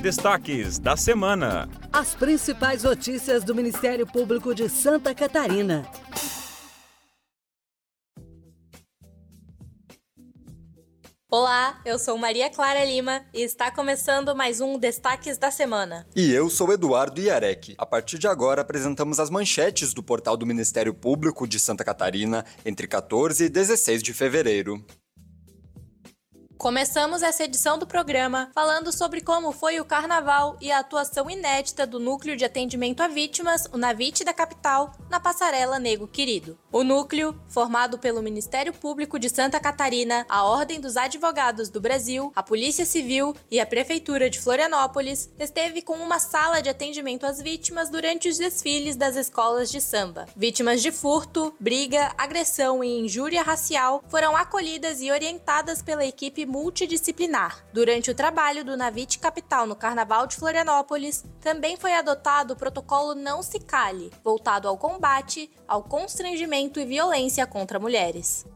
Destaques da semana. As principais notícias do Ministério Público de Santa Catarina. Olá, eu sou Maria Clara Lima e está começando mais um Destaques da Semana. E eu sou Eduardo Iarec. A partir de agora apresentamos as manchetes do portal do Ministério Público de Santa Catarina entre 14 e 16 de fevereiro. Começamos essa edição do programa falando sobre como foi o carnaval e a atuação inédita do Núcleo de Atendimento a Vítimas, o Navite da capital, na passarela Nego Querido. O núcleo, formado pelo Ministério Público de Santa Catarina, a Ordem dos Advogados do Brasil, a Polícia Civil e a Prefeitura de Florianópolis, esteve com uma sala de atendimento às vítimas durante os desfiles das escolas de samba. Vítimas de furto, briga, agressão e injúria racial foram acolhidas e orientadas pela equipe multidisciplinar. Durante o trabalho do Navite Capital no Carnaval de Florianópolis, também foi adotado o protocolo Não Se Cale, voltado ao combate, ao constrangimento e violência contra mulheres.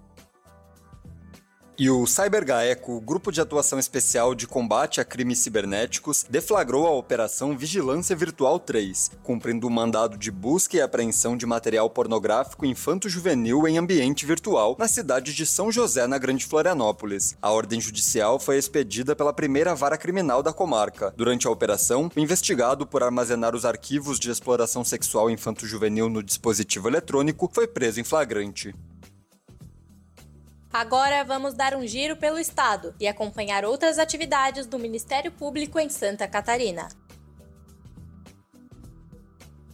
E o CyberGaeco, Grupo de Atuação Especial de Combate a Crimes Cibernéticos, deflagrou a Operação Vigilância Virtual 3, cumprindo o um mandado de busca e apreensão de material pornográfico infanto-juvenil em ambiente virtual na cidade de São José, na Grande Florianópolis. A ordem judicial foi expedida pela primeira vara criminal da comarca. Durante a operação, o investigado por armazenar os arquivos de exploração sexual infanto-juvenil no dispositivo eletrônico foi preso em flagrante. Agora vamos dar um giro pelo estado e acompanhar outras atividades do Ministério Público em Santa Catarina.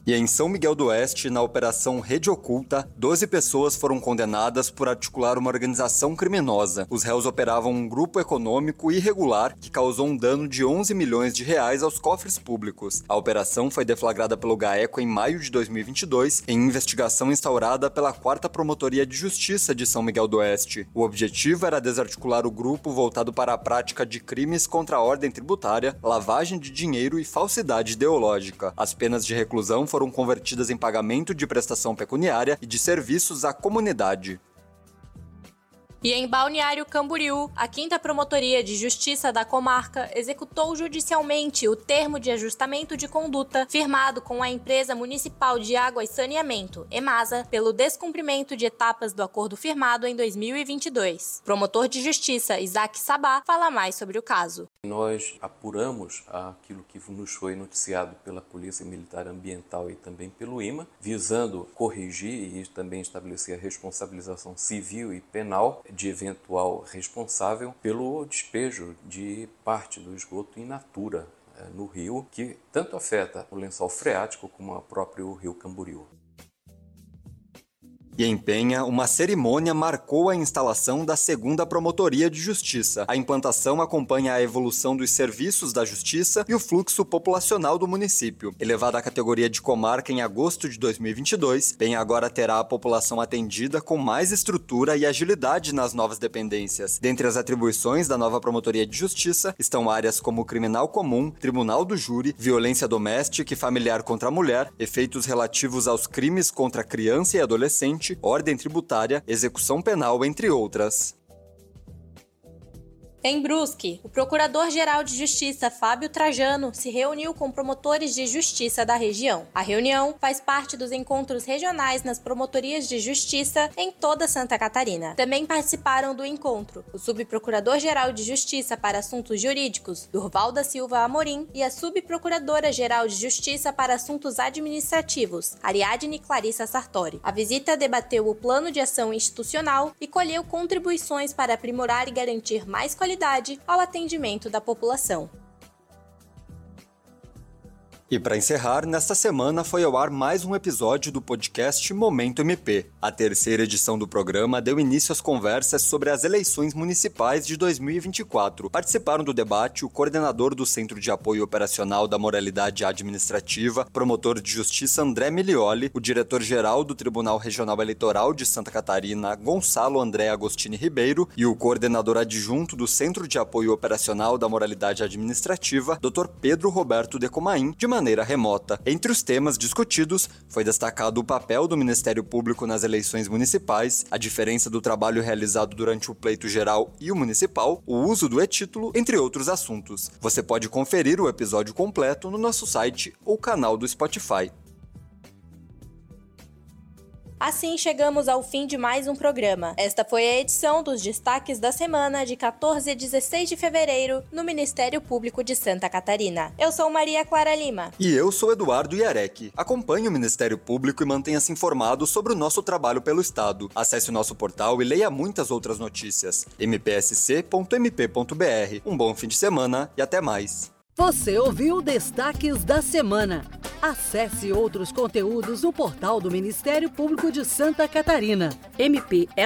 E em São Miguel do Oeste, na Operação Rede Oculta, 12 pessoas foram condenadas por articular uma organização criminosa. Os réus operavam um grupo econômico irregular que causou um dano de 11 milhões de reais aos cofres públicos. A operação foi deflagrada pelo GAECO em maio de 2022, em investigação instaurada pela 4 Promotoria de Justiça de São Miguel do Oeste. O objetivo era desarticular o grupo voltado para a prática de crimes contra a ordem tributária, lavagem de dinheiro e falsidade ideológica. As penas de reclusão foram foram convertidas em pagamento de prestação pecuniária e de serviços à comunidade. E em Balneário Camboriú, a quinta Promotoria de Justiça da comarca executou judicialmente o termo de ajustamento de conduta firmado com a empresa municipal de água e saneamento, EMASA, pelo descumprimento de etapas do acordo firmado em 2022. Promotor de Justiça Isaac Sabá fala mais sobre o caso. Nós apuramos aquilo que nos foi noticiado pela Polícia Militar Ambiental e também pelo IMA, visando corrigir e também estabelecer a responsabilização civil e penal de eventual responsável pelo despejo de parte do esgoto in natura eh, no rio, que tanto afeta o lençol freático como o próprio rio Camboriú. E em Penha, uma cerimônia marcou a instalação da segunda Promotoria de Justiça. A implantação acompanha a evolução dos serviços da Justiça e o fluxo populacional do município. Elevada à categoria de comarca em agosto de 2022, Penha agora terá a população atendida com mais estrutura e agilidade nas novas dependências. Dentre as atribuições da nova Promotoria de Justiça estão áreas como criminal comum, tribunal do júri, violência doméstica e familiar contra a mulher, efeitos relativos aos crimes contra criança e adolescente ordem tributária, execução penal, entre outras. Em Brusque, o Procurador-Geral de Justiça Fábio Trajano se reuniu com promotores de justiça da região. A reunião faz parte dos encontros regionais nas promotorias de justiça em toda Santa Catarina. Também participaram do encontro o Subprocurador-Geral de Justiça para Assuntos Jurídicos, Durval da Silva Amorim, e a Subprocuradora-Geral de Justiça para Assuntos Administrativos, Ariadne Clarissa Sartori. A visita debateu o plano de ação institucional e colheu contribuições para aprimorar e garantir mais qualidade qualidade ao atendimento da população. E para encerrar, nesta semana foi ao ar mais um episódio do podcast Momento MP. A terceira edição do programa deu início às conversas sobre as eleições municipais de 2024. Participaram do debate o coordenador do Centro de Apoio Operacional da Moralidade Administrativa, promotor de justiça André Milioli, o diretor-geral do Tribunal Regional Eleitoral de Santa Catarina, Gonçalo André Agostini Ribeiro, e o coordenador adjunto do Centro de Apoio Operacional da Moralidade Administrativa, Dr. Pedro Roberto Decomain, de maneira remota. Entre os temas discutidos, foi destacado o papel do Ministério Público nas eleições municipais, a diferença do trabalho realizado durante o pleito geral e o municipal, o uso do e-título, entre outros assuntos. Você pode conferir o episódio completo no nosso site ou canal do Spotify. Assim chegamos ao fim de mais um programa. Esta foi a edição dos destaques da semana de 14 a 16 de fevereiro no Ministério Público de Santa Catarina. Eu sou Maria Clara Lima. E eu sou Eduardo Iarec. Acompanhe o Ministério Público e mantenha-se informado sobre o nosso trabalho pelo Estado. Acesse o nosso portal e leia muitas outras notícias. mpsc.mp.br. Um bom fim de semana e até mais. Você ouviu Destaques da Semana. Acesse outros conteúdos no portal do Ministério Público de Santa Catarina, mpsc.mp.br.